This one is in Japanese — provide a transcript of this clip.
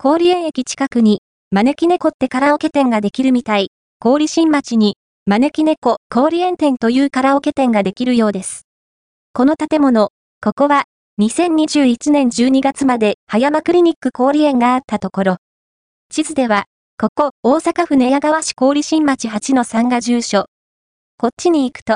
氷園駅近くに、招き猫ってカラオケ店ができるみたい。氷新町に、招き猫氷園店というカラオケ店ができるようです。この建物、ここは、2021年12月まで葉山クリニック氷園があったところ。地図では、ここ、大阪府寝屋川市氷新町8の3が住所。こっちに行くと、